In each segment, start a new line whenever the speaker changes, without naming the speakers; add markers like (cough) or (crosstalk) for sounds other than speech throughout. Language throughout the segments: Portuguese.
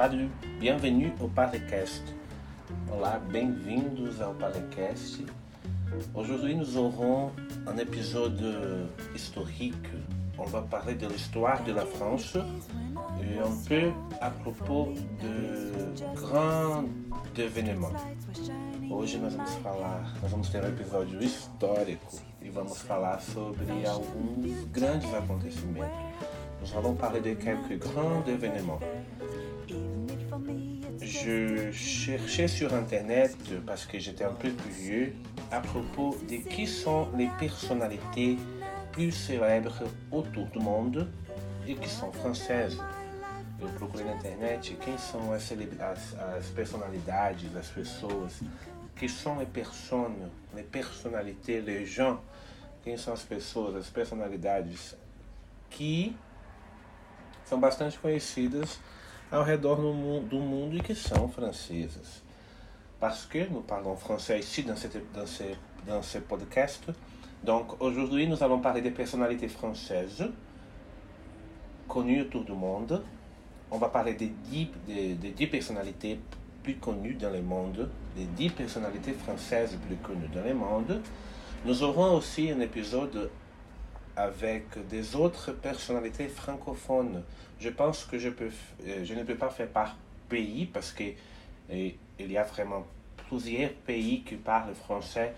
Salut, bienvenue au Parecast. Olá, bem-vindos ao Parecast. Aujourd'hui, nous aurons un épisode historique. On va parler de l'histoire de la France et un peu à propos de grands événements. Hoje nós vamos falar, nós vamos ter um episódio histórico e vamos falar sobre alguns grandes acontecimentos. Nous allons parler de quelques grands événements. Je cherchais sur Internet, parce que j'étais un peu curieux, à propos de qui sont les personnalités plus célèbres autour do mundo e que são francesas. Eu procurei na internet quem são as, as, as personalidades, as pessoas, que são les gens, quem são as pessoas, as personalidades que são bastante conhecidas ao redor do mundo e que são francesas. Parce que nous parlons français ici dans, cette, dans, ce, dans ce podcast. Donc aujourd'hui, nous allons parler des personnalités françaises connues autour du monde. On va parler des 10, des, des 10 personnalités plus connues dans le monde, des 10 personnalités françaises plus connues dans le monde. Nous aurons aussi un épisode avec des autres personnalités francophones. Je pense que je, peux, je ne peux pas faire par pays parce qu'il y a vraiment plusieurs pays qui parlent français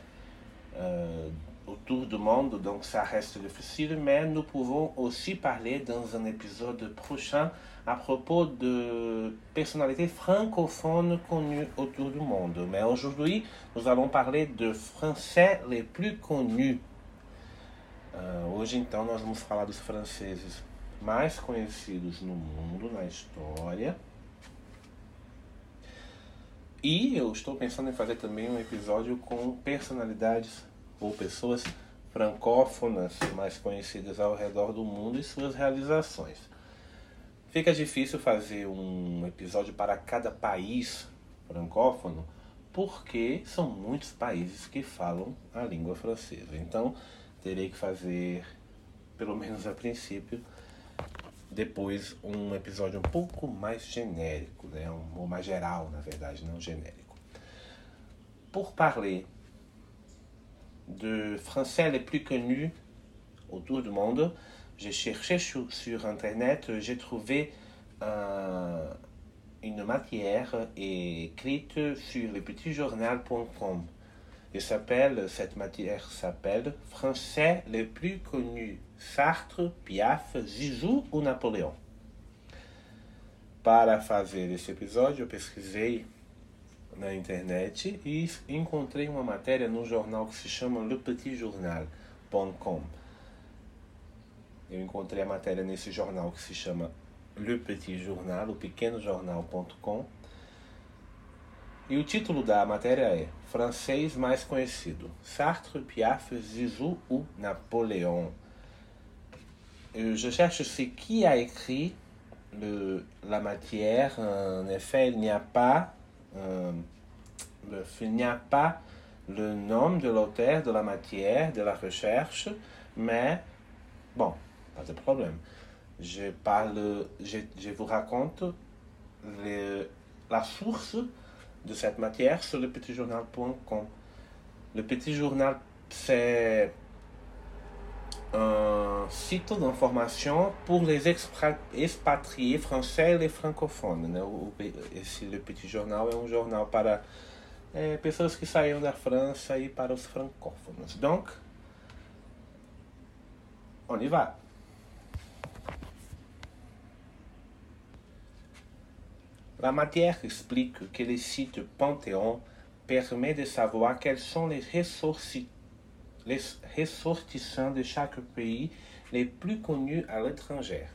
euh, autour du monde, donc ça reste difficile, mais nous pouvons aussi parler dans un épisode prochain à propos de personnalités francophones connues autour du monde. Mais aujourd'hui, nous allons parler de français les plus connus. Uh, hoje, então, nós vamos falar dos franceses mais conhecidos no mundo, na história. E eu estou pensando em fazer também um episódio com personalidades ou pessoas francófonas mais conhecidas ao redor do mundo e suas realizações. Fica difícil fazer um episódio para cada país francófono, porque são muitos países que falam a língua francesa. Então, terei que fazer, pelo menos a princípio, depois um episódio um pouco mais genérico, né? um, ou mais geral, na verdade, não genérico. Pour parler de français les plus connus autour du monde, j'ai cherché sur, sur Internet, j'ai trouvé un, une matière écrite sur lepetitjournal.com. Il s'appelle, cette matière s'appelle Français les plus connus, Sartre, Piaf, Zizou ou Napoleão. Para fazer esse episódio, eu pesquisei na internet e encontrei uma matéria no jornal que se chama lepetitjournal.com. Eu encontrei a matéria nesse jornal que se chama Le Petit Journal, o pequeno jornal.com. E o título da matéria é Francês mais conhecido: Sartre, Piaf, Zizou ou Napoléon. Je cherche ce qui a écrit le, la matière. En effet, il n'y a pas, euh, le, il n'y a pas le nom de l'auteur de la matière, de la recherche, mais bon, pas de problème. Je parle, je, je vous raconte le, la source de cette matière sur le petitjournal.com. Le petit journal, c'est un site d'information pour les expatriés français e les francophones. Le Petit Journal é um jornal para é, pessoas que saíram da França e para os francófonos. Donc, on y va. La matière explique que le site Panthéon permet de savoir quels sont les, les ressortissants de chaque pays les plus connus à l'étranger.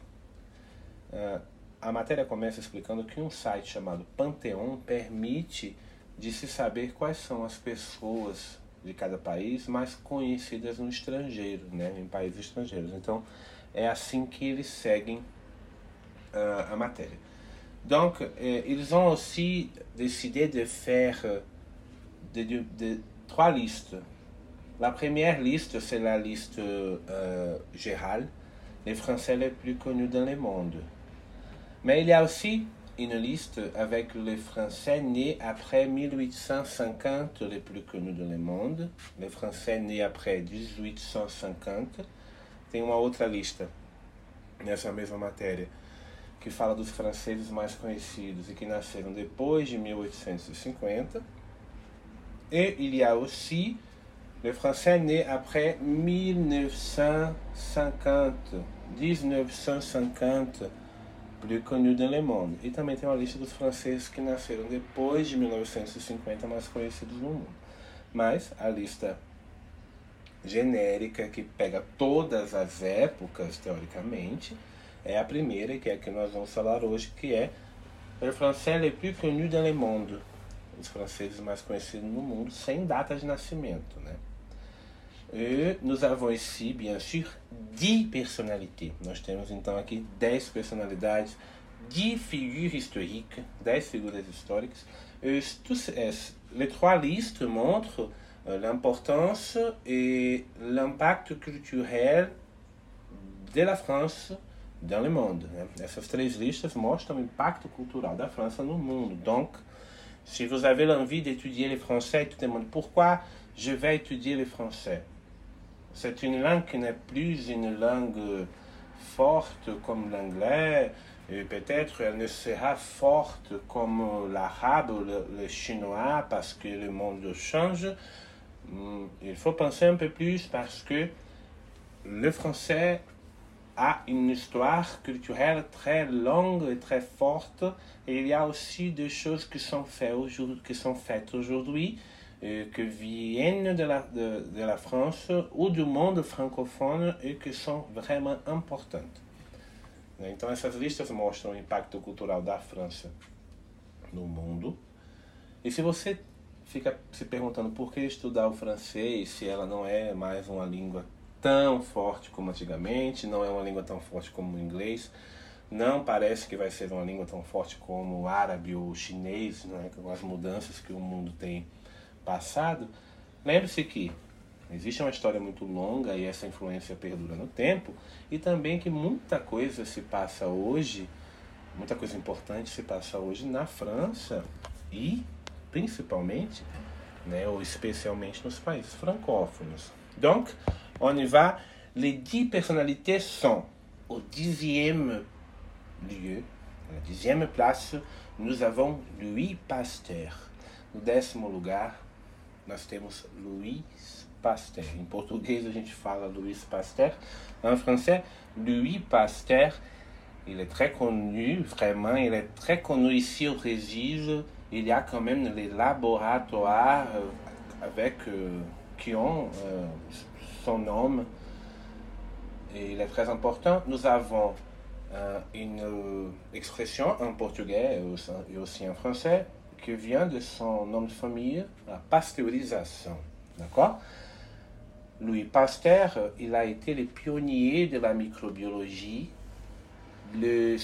Uh, a matéria começa explicando que um site chamado Pantheon permite de se saber quais são as pessoas de cada país mais conhecidas no estrangeiro, né, em países estrangeiros. Então, é assim que eles seguem uh, a matéria. Donc, euh, ils ont aussi décidé de faire de, de, trois listes. La première liste, c'est la liste euh, générale, les Français les plus connus dans le monde. Mais il y a aussi une liste avec les Français nés après 1850 les plus connus do monde. Les Français nés après 1850. Tem uma outra lista nessa mesma matéria que fala dos franceses mais conhecidos e que nasceram depois de 1850. Et il y a aussi les Français nés après 1950. 1950 plus connu dans le monde. E também tem uma lista dos franceses que nasceram depois de 1950 mais conhecidos no mundo. Mas a lista genérica que pega todas as épocas, teoricamente, é a primeira, que é a que nós vamos falar hoje, que é Le français le plus connu dans le monde. Os franceses mais conhecidos no mundo, sem data de nascimento, né? E nous avons ici, bien sûr, 10 personnalités. Nós temos então aqui 10 personalidades, 10 figures historiques, 10 figuras históricas. Et tous, les trois listes montrent euh, l'importance et l'impact culturel de la France dans le monde. Né? Essas três listas mostram o impacto cultural da França no mundo. Donc, si vous avez l'envie d'étudier le français, tout le monde, pourquoi je vais étudier le français? C'est une langue qui n'est plus une langue forte comme l'anglais, et peut-être elle ne sera forte comme l'arabe ou le, le, chinois parce que le monde change. Hmm, il faut penser un peu plus parce que le français a une histoire culturelle très longue et très forte et il y a aussi des choses qui sont faites aujourd'hui, qui aujourd'hui que viennent de la, de, de la France ou do mundo francophone e que são vraiment importantes. Então essas listas mostram o impacto cultural da França no mundo. E se você fica se perguntando por que estudar o francês se ela não é mais uma língua tão forte como antigamente, não é uma língua tão forte como o inglês, não parece que vai ser uma língua tão forte como o árabe ou o chinês, né, com as mudanças que o mundo tem passado, lembre-se que existe uma história muito longa e essa influência perdura no tempo, e também que muita coisa se passa hoje, muita coisa importante se passa hoje na França e principalmente, né, ou especialmente nos países francófonos. Donc, on y va. Les dix personnalités sont au dixième lieu, la dixième place, nous avons Louis Pasteur. No décimo lugar, nós temos Louis Pasteur. Em português a gente fala Louis Pasteur. En français, Louis Pasteur, il est très connu, vraiment, il est très connu ici au Brésil. Il y a quand même les laboratoires euh, avec, euh, qui ont euh, son nom. Et il est très important. Nous avons euh, une euh, expression en portugais et aussi en français que vient de son nom de famille, la pasteurisation. D'accord? Louis Pasteur, il a été le pionnier de la microbiologie. Le,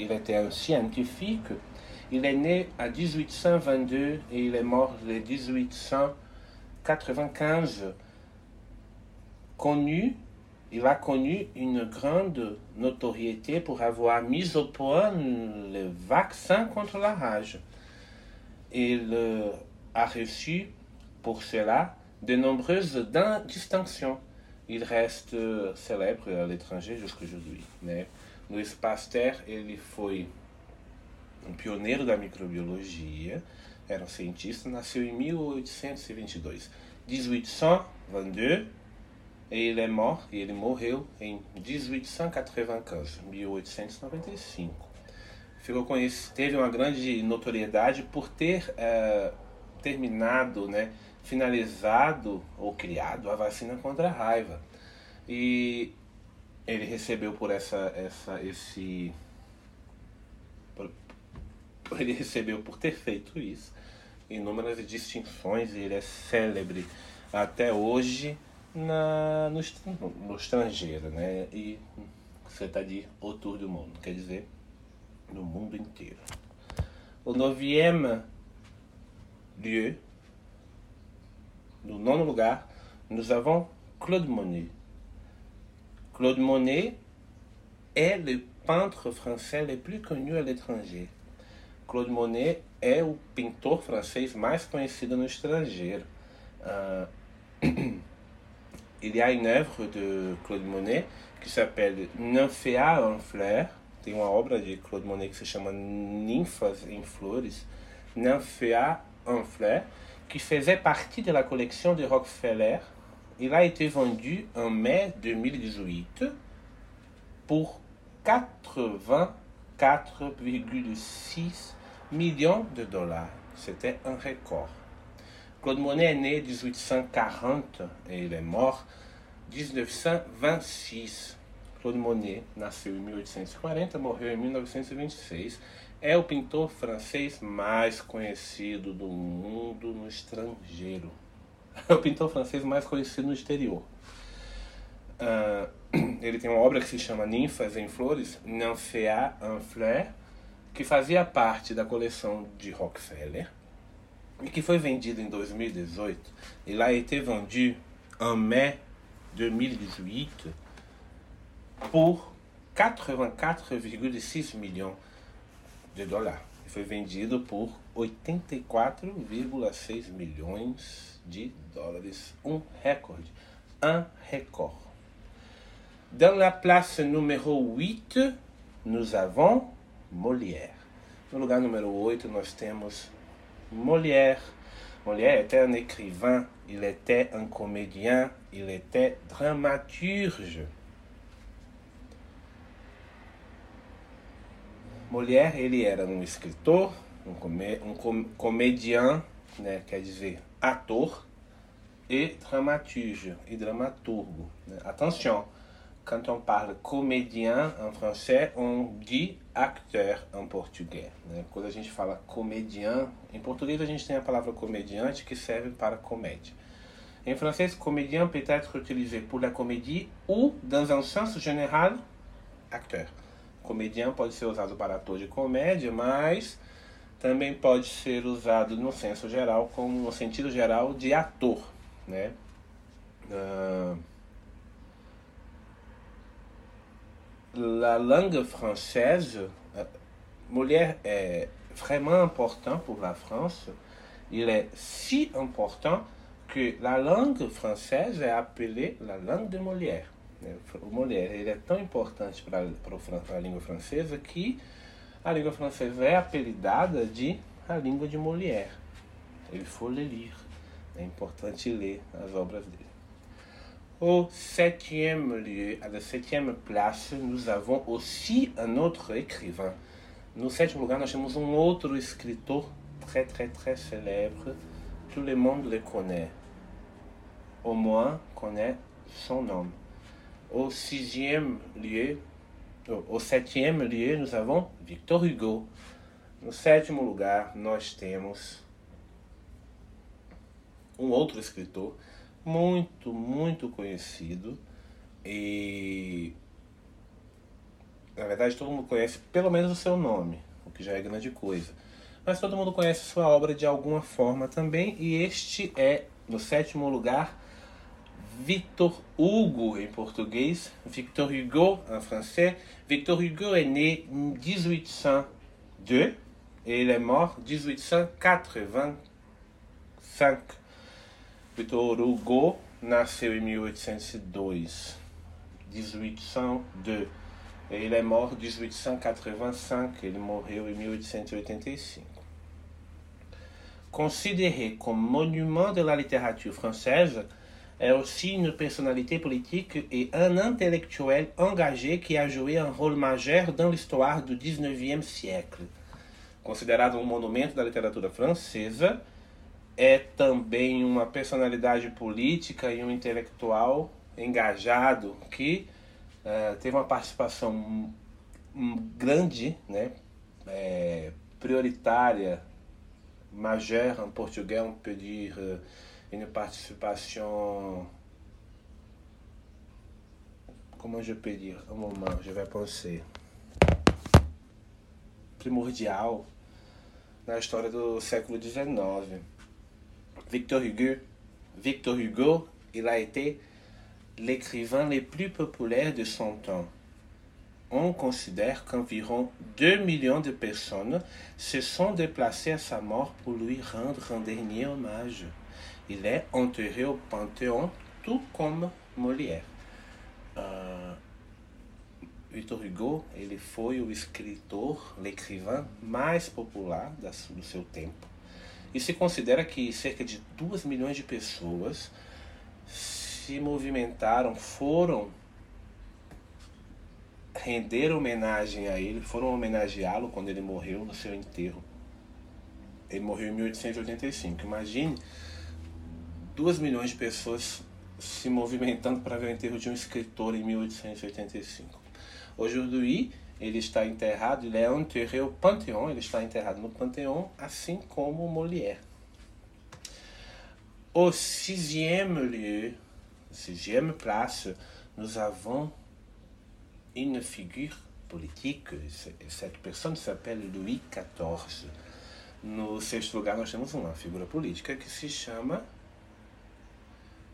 il était un scientifique. Il est né en 1822 et il est mort en 1895. Connu, il a connu une grande notoriété pour avoir mis au point le vaccin contre la rage. il a reçu pour cela de nombreuses distinctions. Il reste célèbre à l'étranger jusqu'aujourd'hui. Né? Louis Pasteur ele foi um pioneiro da microbiologia, era um cientista, nasceu em 1822. 1822, et il est mort, e ele morreu em 1895, 1895 ficou conhecido, teve uma grande notoriedade por ter é, terminado, né, finalizado ou criado a vacina contra a raiva. E ele recebeu por essa, essa esse por, ele recebeu por ter feito isso inúmeras distinções e ele é célebre até hoje na, no, no estrangeiro, né? E você está de autour do mundo, quer dizer, no mundo inteiro. O neuvième lieu, no nono lugar, nous avons Claude Monet. Claude Monet est le peintre français le plus connu à l'étranger. Claude Monet é o pintor francês mais conhecido no estrangeiro. Uh, il y a une œuvre de Claude Monet que s'appelle Nymphéa en fleurs. Tem uma obra de Claude Monet que se chama Ninfas em Flores. Nymphéa en fleurs, qui faisait partie de la collection de Rockefeller. Il a été vendu en mai 2018 pour 84,6 millions de dollars. C'était un record. Claude Monet est né en 1840 et il est mort en 1926. Claude Monet nasceu em 1840, morreu em 1926. É o pintor francês mais conhecido do mundo no estrangeiro. É o pintor francês mais conhecido no exterior. Uh, ele tem uma obra que se chama Ninfas em Flores, Nymphéa en Fleurs, que fazia parte da coleção de Rockefeller e que foi vendido em 2018. Il a été vendu en mai 2018 por 84,6 milhões de dólares. Foi vendido por 84,6 milhões de dólares. Um recorde. Un record. Dans la place numéro 8, nous avons Molière. No lugar número 8, nós temos Molière. Molière était un écrivain, il était un comédien, il était dramaturge. Molière, ele era um escritor, um, comé um com comedian, ator, e dramaturge? Attention, quand on parle comédien en français, on dit acteur en português. Né? Quando a gente fala comedian, em português a gente tem a palavra comediante que serve para comédia. Em francês, comédien peut être utilisé pour la comédie ou, dans un sens général, acteur. Comédien pode ser usado para ator de comédia, mas também pode ser usado no senso geral, como no sentido geral de ator, né? Uh, la langue française, euh, Molière est vraiment important pour la France. Il est si important que la langue française est appelée la langue de Molière. O Molière ele é tão importante para a língua francesa que a língua francesa é apelidada de a língua de Molière. Il faut le lire. É importante ler as obras dele. Au septième lieu, à la septième place, nous avons aussi un autre écrivain. No sétimo lugar, nós temos um outro escritor très, très, très célèbre. Tout le monde le connaît. Au moins, connaît son nom. Au sixième lieu, au septième lieu, nous avons Victor Hugo. No sétimo lugar, nós temos um outro escritor muito, muito conhecido e na verdade todo mundo conhece pelo menos o seu nome, o que já é grande coisa. Mas todo mundo conhece sua obra de alguma forma também e este é no sétimo lugar Victor Hugo em português, Victor Hugo em francês. Victor Hugo est né en 1802 et il est mort en 1885. Victor Hugo nasceu em 1802, 1802. Ele é morto em 1885, ele morreu em 1885. Considéré comme monument de la littérature française, est aussi une personnalité politique et un intellectuel engagé qui a joué un rôle majeur dans l'histoire du 19e siècle. Considerado um monumento da literatura francesa, é também uma personalidade política e um intelectual engajado que uh, teve uma participação grande, né, é, prioritária, majeure em português, on peut dire uh, une participation, comment je peux dire, un moment, je vais penser, primordial na história do século XIX. Victor Hugo, Victor Hugo, il a été l'écrivain le plus populaire de son temps. on considère qu'environ 2 millions de personnes se sont déplacées à sa mort pour lui rendre un dernier hommage. Il est enterré au Panthéon, tout comme Molière. Uh, Victor Hugo ele foi o escritor, l'écrivain mais popular do seu. E se considera que cerca de 2 milhões de pessoas se movimentaram, foram render homenagem a ele, foram homenageá-lo quando ele morreu no seu enterro. Ele morreu em 1885. Imagine 2 milhões de pessoas se movimentando para ver o enterro de um escritor em 1885. Aujourd'hui, ele está enterrado, ele é enterré au Panthéon, ele está enterrado no Panthéon, assim como Molière. Au sixième lieu, sixième place, nous avons une figure politique. Cette personne s'appelle Louis XIV. No sexto lugar, nós temos uma figura política que se chama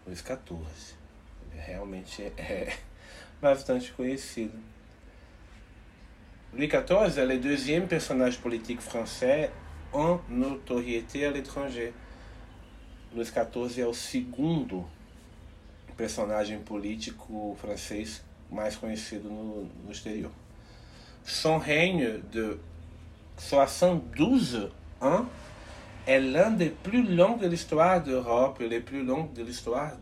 Luís XIV. Ele realmente é (laughs) bastante conhecido. Louis XIV est le deuxième personnage politique français en notoriété à l'étranger. Luís XIV é o segundo personagem político francês mais conhecido no, no exterior. Son règne de 72 ans est l'un des plus longs de l'histoire d'Europe et les plus longs de l'histoire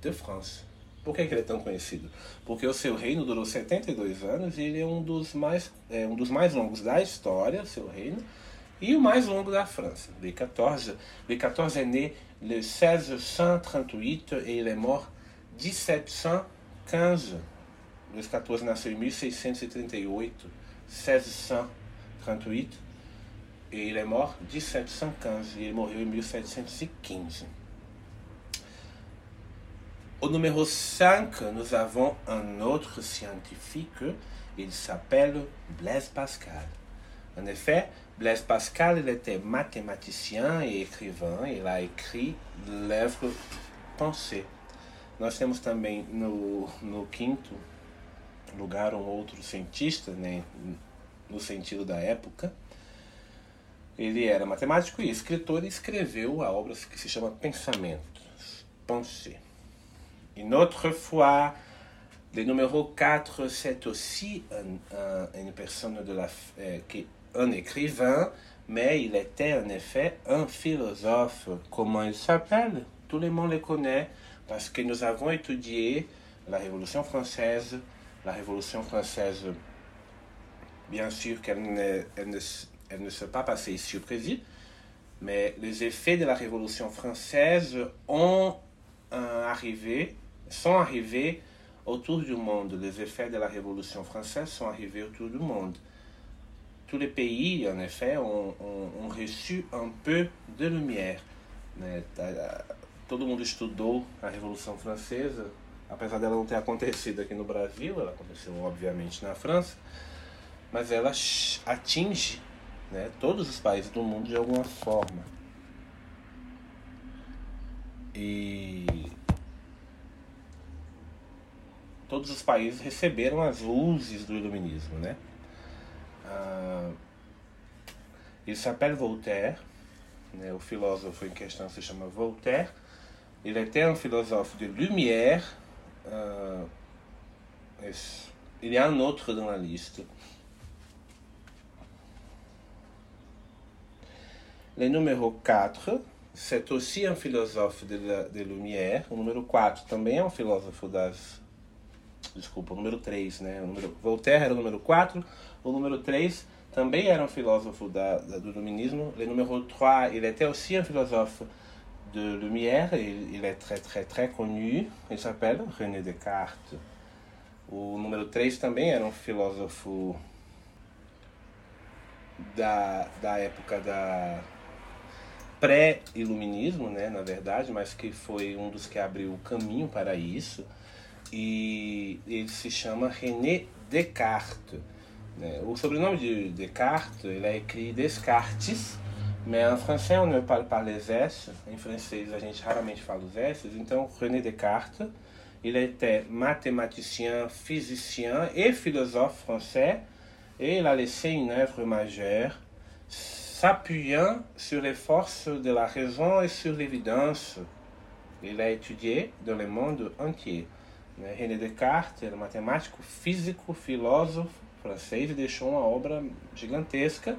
de France. Por que, que, ele é tão conhecido? Porque o seu reino durou 72 anos e ele é um dos mais, é, um dos mais longos da história, seu reino, e o mais longo da França. Louis XIV, Louis XIV est né le 1638 et il est mort 1715. Luís XIV nasceu em 1638, 1638, e ele é mort 1715, e ele morreu em 1715. Au numéro 5, nous avons un autre scientifique, il s'appelle Blaise Pascal. En effet, Blaise Pascal il était mathématicien et écrivain, il a écrit l'œuvre Pensée. Nós temos também no, no quinto lugar um outro cientista, né, no sentido da época. Ele era matemático e escritor e escreveu a obra que se chama Pensamentos, Pensée. Une autre fois, le numéro 4, c'est aussi un, un, une personne de la, euh, qui, un écrivain, mais il était en effet un philosophe. Comment il s'appelle? Tout le monde le connaît parce que nous avons étudié la Révolution française. La Révolution française, bien sûr qu'elle ne, elle ne, elle ne s'est pas passée ici au Brésil, mais les effets de la Révolution française ont euh, arrivé sont arrivés autour du monde. Les effets de la Révolution française sont arrivés autour du monde. Tous les pays, en effet, ont, ont, ont reçu um peu de lumière. Né? Todo mundo estudou a Revolução Francesa, apesar dela não ter acontecido aqui no Brasil, ela aconteceu obviamente na França, mas ela atinge né, todos os países do mundo de alguma forma. E todos os países receberam as luzes do iluminismo, né? Ah, il s'appelle Voltaire, né? o filósofo em questão se chama Voltaire. Il était un philosophe de lumière. Uh, il y a un autre dans la liste. Le numéro 4, c'est aussi un philosophe de, la, de lumière. O número 4 também é um filósofo das desculpa, o número 3, né? O número, Voltaire era o número 4, o número 3 também era um filósofo da, da, do luminismo. Le numéro 3, il était aussi un philosophe de Lumière, il, il est très très très connu, il s'appelle René Descartes. O número 3 também era um filósofo da, da época da pré-iluminismo, né, na verdade, mas que foi um dos que abriu o caminho para isso e ele se chama René Descartes. Né? O sobrenome de Descartes ele é écrit Descartes, mas em francês on ne parle pas les S. Em francês a gente raramente fala os S. Então René Descartes Il était mathématicien, physicien et philosophe français et il a laissé une œuvre majeure s'appuyant sur les forces de la raison et sur l'évidence. Il a étudié dans le monde entier. René Descartes era matemático, físico, filósofo francês e deixou uma obra gigantesca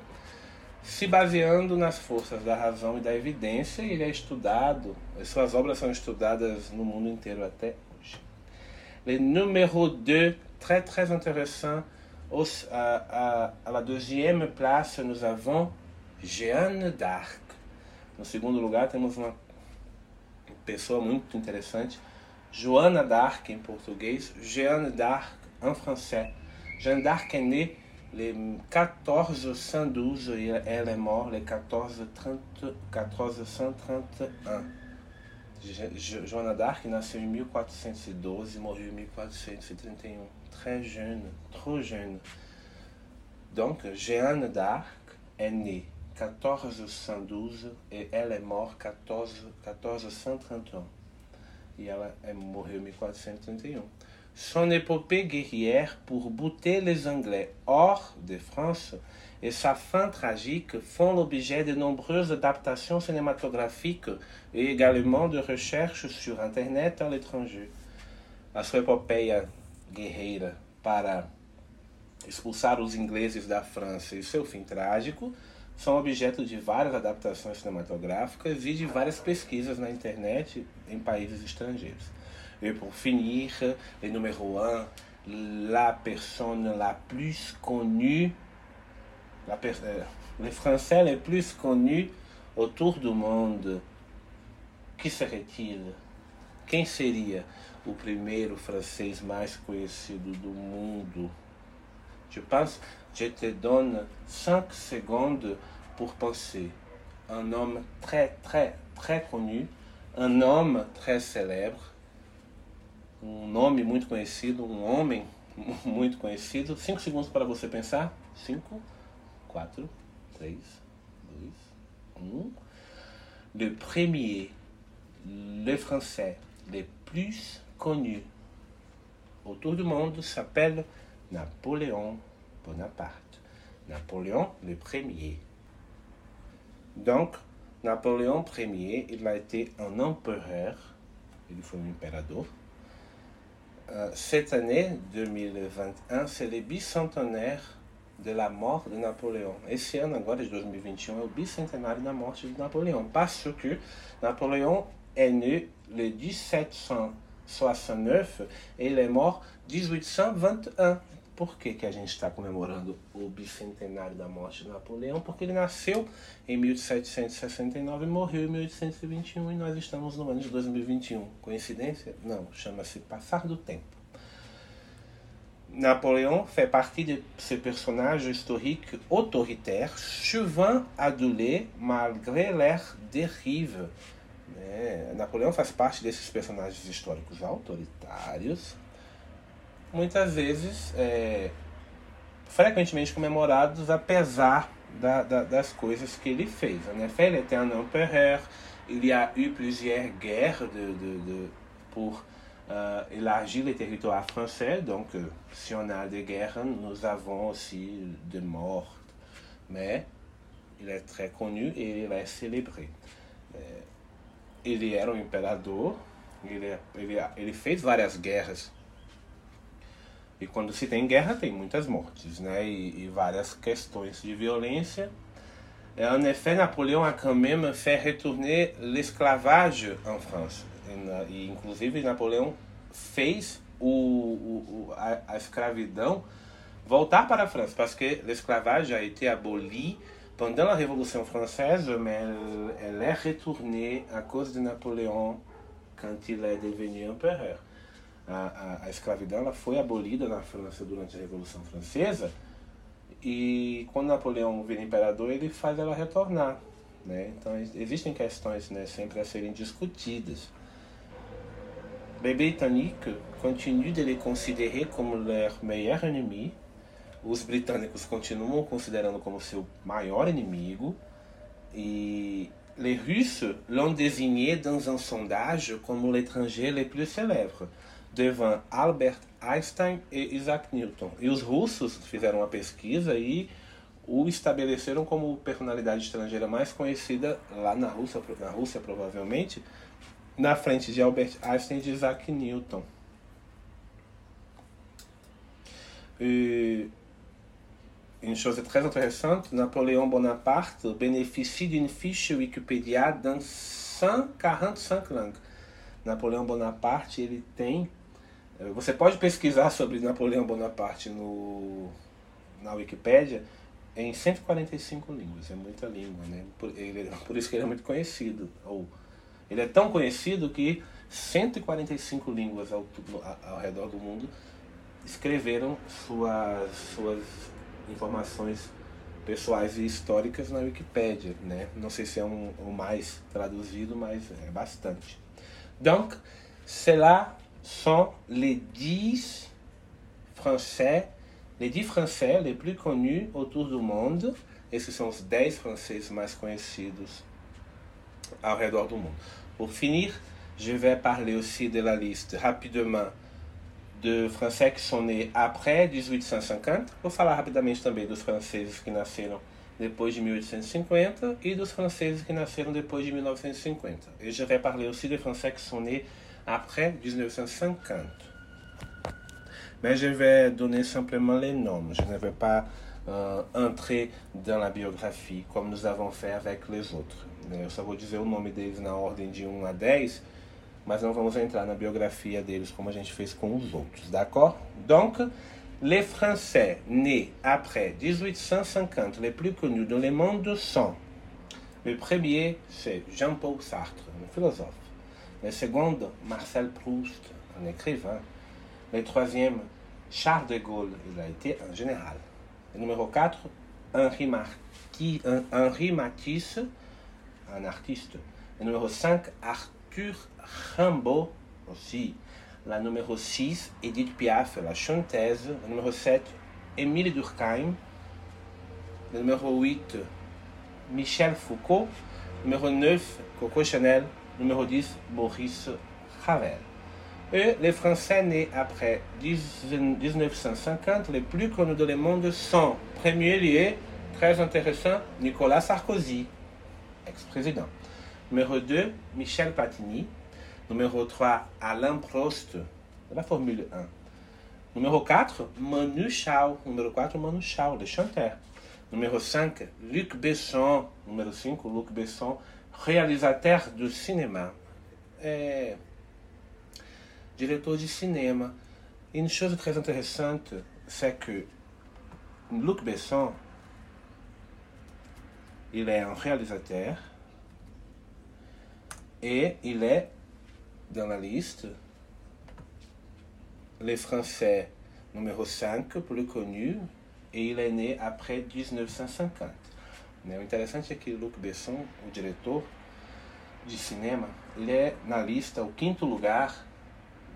se baseando nas forças da razão e da evidência, ele é estudado, as suas obras são estudadas no mundo inteiro até hoje. Le numéro 2, très très intéressant, à, à, à la deuxième place, nous avons Jeanne d'Arc. No segundo lugar, temos uma pessoa muito interessante, Joana d'Arc em português, Jeanne d'Arc em francês. Jeanne d'Arc est née le 1412 et elle est morte le 1430, 1431. Joana d'Arc nasceu em 1412 e morreu em 1431. Très jeune, trop jeune. Donc, Jeanne d'Arc est née 1412 et elle est morte 14, 1431. E ela morreu em 1431. Son épopée guerrière pour bouter les Anglais hors de France et sa fin tragique font l'objet de nombreuses adaptations cinématographiques et également de recherches sur Internet à l'étranger. A sua epopeia guerreira para expulsar os ingleses da França e seu fim trágico são objeto de várias adaptações cinematográficas e de várias pesquisas na internet em países estrangeiros. Et pour finir, le numéro 1, la personne la plus connue, la per euh, les Français les plus connus autour du monde. Qui serait-il? Quem seria o primeiro francês mais conhecido do mundo? Je pense, je te donne 5 secondes pour penser. Un homme très, très, très connu, un homme très célèbre, um nome muito conhecido, um homem (laughs) muito conhecido. Cinco segundos para você pensar. Cinco, quatro, três, dois, um. Le premier, le français le plus connu autour du monde s'appelle Napoléon Bonaparte. Napoléon le premier. Donc, Napoléon Ier, il a été un empereur, il foi un imperador, Euh, cette année 2021, c'est le bicentenaire de la mort de Napoleão. Esse ano agora de 2021 é o bicentenário da morte de Napoleão. Parce que Napoléon est né le 1769 et il est mort 1821. Por que, que a gente está comemorando o bicentenário da morte de Napoleão? Porque ele nasceu em 1769 e morreu em 1821 e nós estamos no ano de 2021. Coincidência? Não, chama-se passar do tempo. Napoléon fait partie de ces personnages historiques autoritaires, souvent adulés malgré leurs dérives. Napoleão faz parte desses personagens históricos autoritários, muitas vezes é, frequentemente comemorados apesar da, da, das coisas que ele fez. Effet, il était un empereur, il y a eu plusieurs guerres de, de, de, pour euh, élargir les territoires français, donc euh, si on a des guerres, nous avons aussi des morts. Mais il est très connu et il est célébré. É, ele era um imperador, ele, ele, ele fez várias guerras e quando se tem guerra, tem muitas mortes, né? E, e várias questões de violência. En effet, Napoléon a quand même fait retourner l'esclavage en France. E, inclusive, Napoleão fez o, o, a, a, escravidão voltar para a França, parce que l'esclavage a été aboli pendant la Révolution française, mais elle, elle est retournée à cause de Napoléon quand il est devenu empereur a, a, a escravidão ela foi abolida na França durante a Revolução Francesa e quando Napoleão vira imperador ele faz ela retornar. Né? Então existem questões né, sempre a serem discutidas. Les Britanniques continuent de les considérer como leur meilleur ennemi. Os britânicos continuam considerando como seu maior inimigo. E les Russes l'ont désigné dans un sondage comme l'étranger le plus célèbre. Devant Albert Einstein e Isaac Newton. E os russos fizeram uma pesquisa e o estabeleceram como personalidade estrangeira mais conhecida lá na Rússia, na Rússia provavelmente, na frente de Albert Einstein e de Isaac Newton. E une chose très intéressante, Napoléon Bonaparte bénéficie d'une fiche Wikipédia dans 145 langues. Napoleão Bonaparte, ele tem... Eh, você pode pesquisar sobre Napoleão Bonaparte no, na Wikipédia em 145 línguas. É muita língua, né? Por, ele, (laughs) por isso que ele é muito conhecido. Ou, ele é tão conhecido que 145 línguas ao, ao redor do mundo escreveram suas, suas informações pessoais e históricas na Wikipédia, né? Não sei se é um, o mais traduzido, mas é bastante. Donc, cela sont les 10 français, les 10 français les plus connus autour du monde. Esses são os 10 franceses mais conhecidos ao redor do mundo. Pour finir, je vais parler aussi de la liste rapidement de Français que sont nés après 1850. Vou falar rapidamente também dos franceses que nasceram depois de 1850 e dos franceses que nasceram depois de 1950. Et je vais parler aussi des Français qui sont nés après 1950. Mais je vais donner simplement les noms. Je ne vais pas euh, entrer dans la biographie comme nous avons fait avec les autres. Eu só vou dizer o nome deles na ordem de 1 a 10 mas não vamos entrar na biografia deles como a gente fez com os outros, d'accord? Donc, les Français nés après 1850, les plus connus dans le monde sont le premier, c'est Jean-Paul Sartre, un philosophe. Le second, Marcel Proust, un écrivain. Le troisième, Charles de Gaulle, il a été un général. Le numéro 4, Henri, Marti, Henri Matisse, un artiste. Le numéro 5, Arthur Rimbaud aussi. La numéro 6, Edith Piaf, la chanteuse. La numéro 7, Émile Durkheim. Le numéro 8, Michel Foucault. Numéro 9, Coco Chanel. Numéro 10, Maurice Ravel. Et les Français nés après 1950, les plus connus dans le monde sont, premier lieu, très intéressant, Nicolas Sarkozy, ex-président. Numéro 2, Michel Platini. Numéro 3, Alain Prost, de la Formule 1. Numéro 4, Manu Chao. Numéro 4, Manu Chao, de chanteur. Numéro 5, Luc Besson. Numéro 5, Luc Besson, réalisateur de cinéma. É diretor de cinema. E une chose très intéressante, c'est que Luc Besson, il est un réalisateur et il est dans la liste les Français numéro 5, plus connu, et il est né après 1950. O interessante é que Luc Besson, o diretor de cinema, ele é na lista o quinto lugar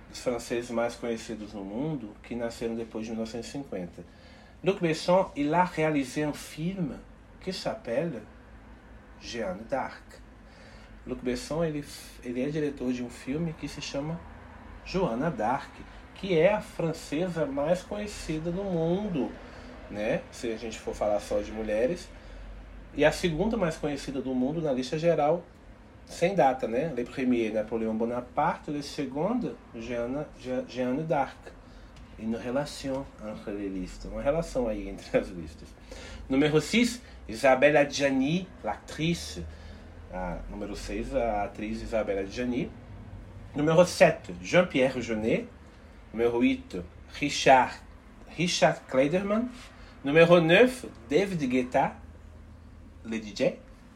dos franceses mais conhecidos no mundo que nasceram depois de 1950. Luc Besson, il a réalisé un film qui s'appelle Jeanne d'Arc. Luc Besson ele, ele é diretor de um filme que se chama Joana d'Arc, que é a francesa mais conhecida do mundo, né? Se a gente for falar só de mulheres, e a segunda mais conhecida do mundo na lista geral, sem data, né? Le premier Napoléon Bonaparte, le second Jeanne, d'Arc. Une relation entre les listes, uma relação aí entre as listas. Número 6, Isabelle Adjani, l'actrice a número 6, a atriz Isabelle Adjani. Numéro 7, Jean-Pierre Jeunet. Numéro 8, Richard, Richard Kleiderman. Numéro 9, David Guetta, le DJ,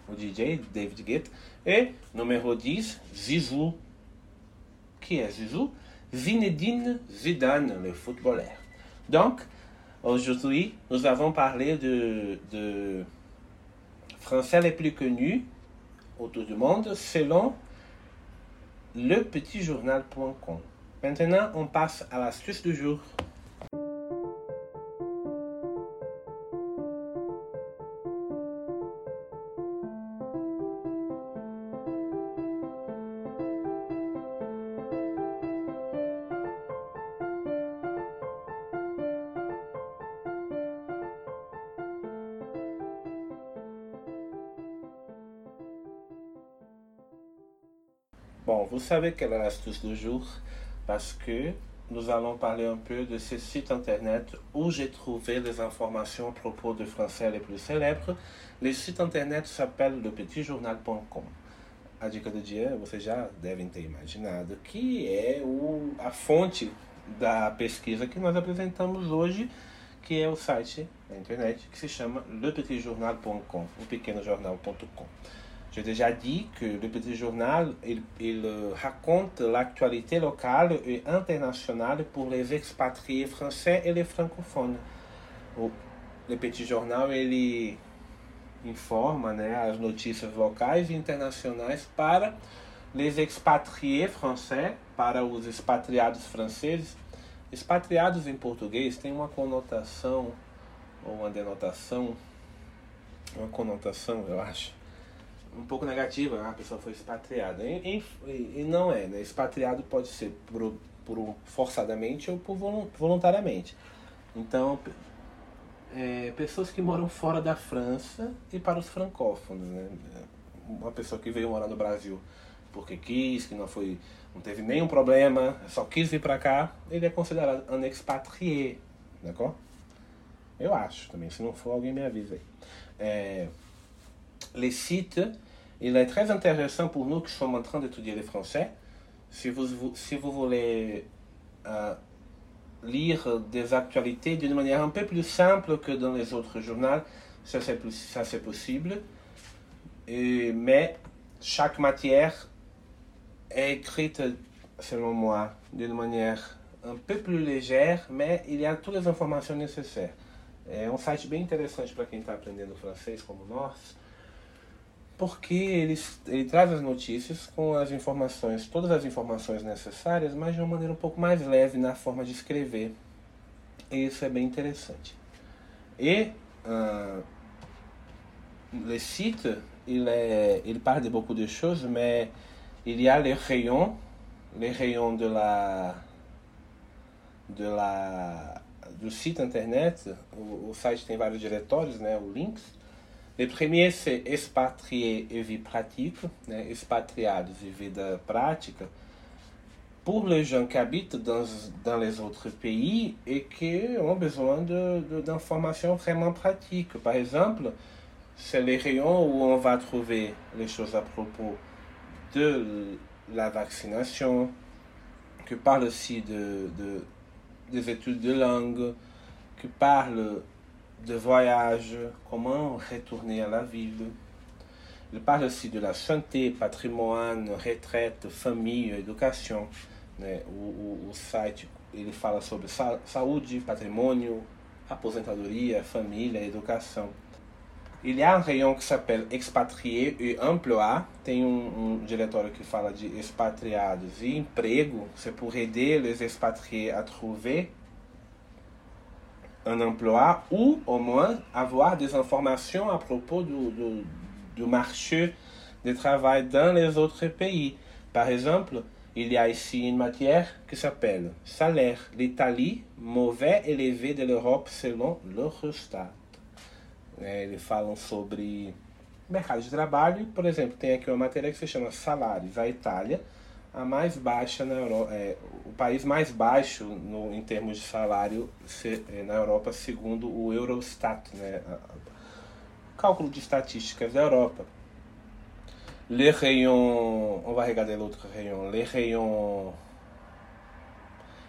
o DJ David Guetta. Et numéro 10, Zizou. Qui est Zizou? Zinedine Zidane, le footballeur. Donc, aujourd'hui, nous avons parlé de, de Français les plus connus autour du monde selon lepetitjournal.com. Maintenant, on passe à l'astuce du jour. Bon, vous savez quelle est l'astuce du jour parce que nous allons parler un peu de ce site internet où j'ai trouvé les informations à propos de français les plus célèbres. Le site internet s'appelle lepetitjournal.com. A dica do dia, vocês já devem ter imaginado, que é o, a fonte da pesquisa que nós apresentamos hoje, que é o site da internet que se chama lepetitjournal.com, o pequenojornal.com. J'ai déjà dit que le petit journal, il, il raconte l'actualité locale et internationale pour les expatriés français et les francophones. O, le petit journal, ele informa né, as notícias locais e internacionais para les expatriés français, para os expatriados franceses. Expatriados em português tem uma conotação, ou uma denotação, uma conotação, eu acho, um pouco negativa, né? a pessoa foi expatriada. E, e, e, não é, né? Expatriado pode ser por, por forçadamente ou por voluntariamente. Então, é, pessoas que moram fora da França e para os francófonos, né? Uma pessoa que veio morar no Brasil porque quis, que não foi, não teve nenhum problema, só quis vir para cá, ele é considerado un expatrié, d'accord? Eu acho também, se não for alguém me avisa aí. É, les sites, il est très intéressant pour nous qui sommes en train d'étudier le français. Si vous, voulez euh, lire des actualités d'une manière un peu plus simple que dans les autres journaux, ça c'est possible. Et, mais chaque matière est écrite, selon moi, d'une manière un peu plus légère, mais il y a toutes les informações nécessaires. É um site bem interessante para quem está aprendendo francês como nós, porque ele, ele traz as notícias com as informações, todas as informações necessárias, mas de uma maneira um pouco mais leve na forma de escrever. Isso é bem interessante. E uh, le site, il, est, il parle de beaucoup de choses, mais il y a les rayons, les de la, de la, do site internet. O, o site tem vários diretórios, né, o links. Le premier, c'est expatrié et vie pratique, né, expatriados e vida prática, pour les gens qui habitent dans, dans les autres pays et qui ont besoin d'informations vraiment pratiques. Par exemple, c'est les rayons où on va trouver les choses à propos de la vaccination, qui parle aussi de, de, des études de langue, qui parle de voyage, comment retourner à la ville. Il parle aussi de la santé, patrimoine, retraite, famille, educação. Né? O, o, o site ele fala sobre sa saúde, patrimônio, aposentadoria, família, educação. Il y a un rayon qui s'appelle expatrié et emploi. Tem um, um diretório que fala de expatriados e emprego. C'est pour aider les expatriés à trouver un emploi ou au moins avoir des informations à propos du, du, du marché de travail dans les autres pays. Par exemple, il y a ici une matière qui s'appelle salaire. L'Italie, mauvais élevé de l'Europe selon l'Eurostat. Eles falam sobre mercado de trabalho. Por exemplo, tem aqui uma matéria que se chama Salários. A Itália a mais baixa na Europa, é, o país mais baixo no, em termos de salário se, é, na Europa, segundo o Eurostat, né, a, a, cálculo de estatísticas da Europa. Le rayon, on va regarder l'autre rayon, les rayons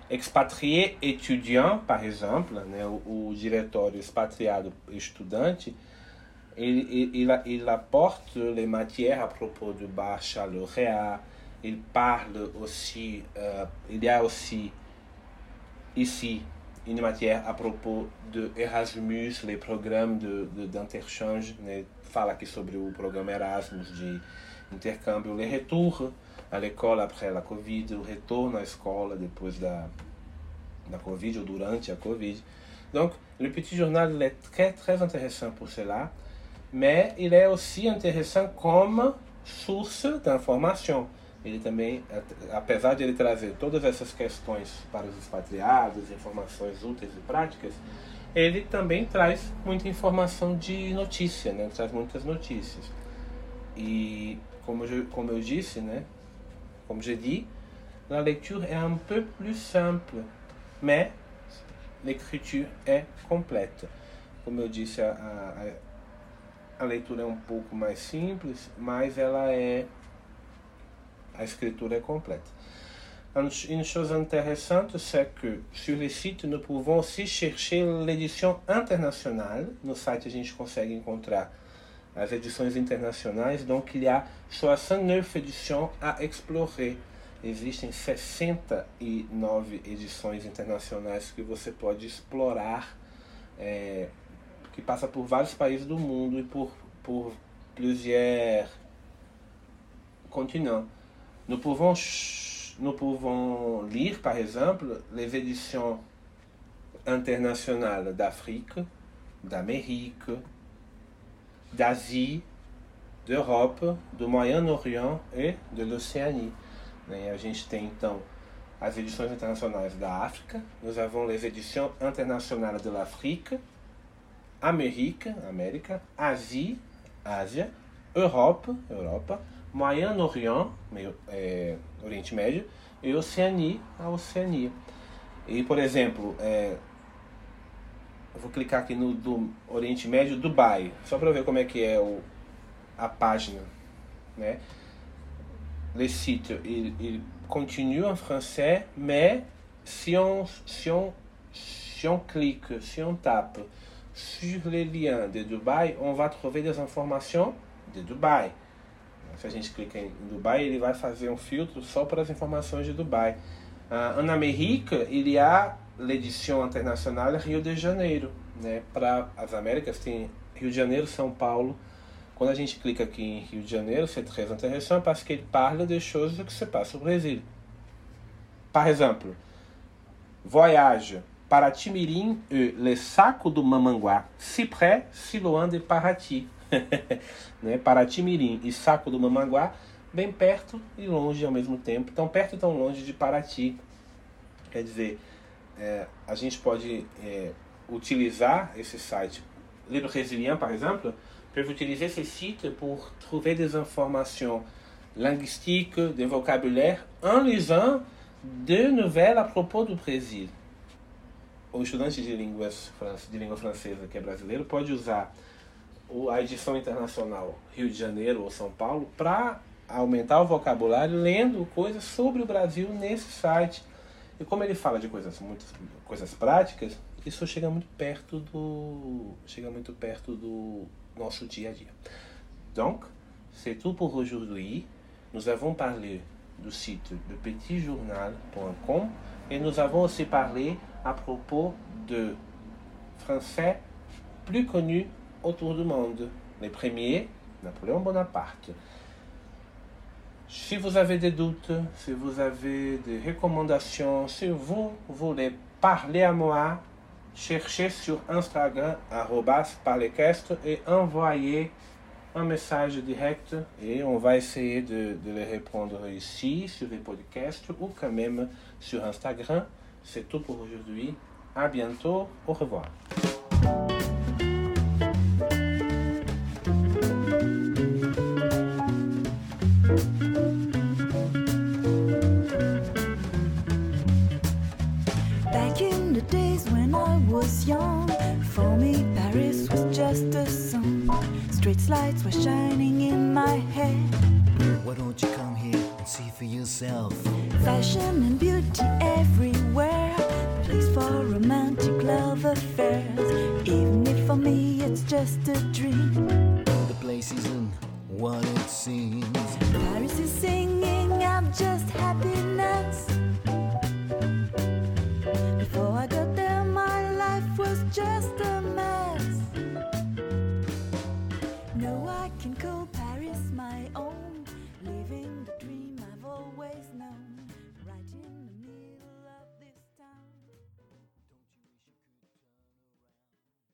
expatrié étudiant, par exemple, né, o, o diretório expatriado estudante, il, il, il, il apporte les matières à propos du baccalauréat, il parle aussi, uh, il y a aussi ici une matière à propos de Erasmus, les programmes d'interchange, de, de, né? fala aqui sobre o programa Erasmus de intercâmbio, le retour à l'école après la Covid, o retorno à depois da, da Covid ou durante a Covid. Donc, le petit journal il est très très intéressant pour cela, mais il est aussi intéressant comme source d'information. Ele também, apesar de ele trazer todas essas questões para os expatriados, informações úteis e práticas, ele também traz muita informação de notícia, né? traz muitas notícias. E como eu, como eu disse, né? Comme je dis, la lecture est un peu plus simple, mais l'écriture é completa. Como eu disse, a, a, a leitura é um pouco mais simples, mas ela é. A escritura est complète. Une chose intéressante, c'est que sur les sites, nous pouvons aussi chercher l'édition internationale. No site, a gente consegue encontrar as edições internacionais. Donc, il y a 69 éditions à explorer. Existem 69 edições internacionais que você pode explorar, é, que passa por vários países do mundo e por, por plusieurs continents. Nous pouvons, nous pouvons lire, par exemple, les éditions internationales d'Afrique, d'Amérique, d'Asie, d'Europe, do Moyen-Orient e de l'Océanie. Né? A gente tem então as edições internacionais da África, nós avons les éditions internationales de l'Afrique, Amérique, América, Asie, Ásia, Europe, Europa, Moyen-Orient, é, Oriente Médio, e Oceania, a Oceania. E, por exemplo, é, eu vou clicar aqui no do Oriente Médio, Dubai, só para ver como é que é o, a página, né? Le site, il, il continue en français, mais si on, si on, si on clique, si on tape sur les liens de Dubai, on va trouver des informations de Dubai. Se a gente clica em Dubai, ele vai fazer um filtro só para as informações de Dubai. Uh, en Amérique, il y a l'édition internationale Rio de Janeiro. Né? Para as Américas tem Rio de Janeiro, São Paulo. Quando a gente clica aqui em Rio de Janeiro, c'est très intéressant parce qu'il parle des choses que se passent au Brésil. Par exemple, voyage Paraty-Mirim e Le Saco do Mamanguá, Cipré, Siloã de Paraty. (laughs) né? Paraty-Mirim e Saco do Mamanguá, bem perto e longe ao mesmo tempo, tão perto e tão longe de Paraty. Quer dizer, é, a gente pode é, utilizar esse site. Le Brésilien, par exemple, peuvent utiliser ce site pour trouver des linguistiques, de vocabulaire, en lisant de nouvelles à propos do Brasil. O estudante de, línguas, de língua francesa que é brasileiro pode usar a edição internacional Rio de Janeiro ou São Paulo para aumentar o vocabulário lendo coisas sobre o Brasil nesse site. E como ele fala de coisas muitas coisas práticas, isso chega muito perto do chega muito perto do nosso dia a dia. Donc, c'est tout pour aujourd'hui. Nous avons parlé du site de petitjournal.com et nous avons aussi parlé à propos de français plus connus autour du monde. Les premiers, Napoléon Bonaparte. Si vous avez des doutes, si vous avez des recommandations, si vous voulez parler à moi, cherchez sur Instagram, parlecast, et envoyez un message direct et on va essayer de, de les répondre ici sur les podcasts ou quand même sur Instagram. C'est tout pour aujourd'hui. À bientôt. Au revoir. Young. For me, Paris was just a song. Street lights were shining in my head. Why don't you come here and see for yourself? Fashion and beauty everywhere. Place for romantic love affairs. Even if for me it's just a dream. The place isn't what it seems. Paris is singing out just happiness.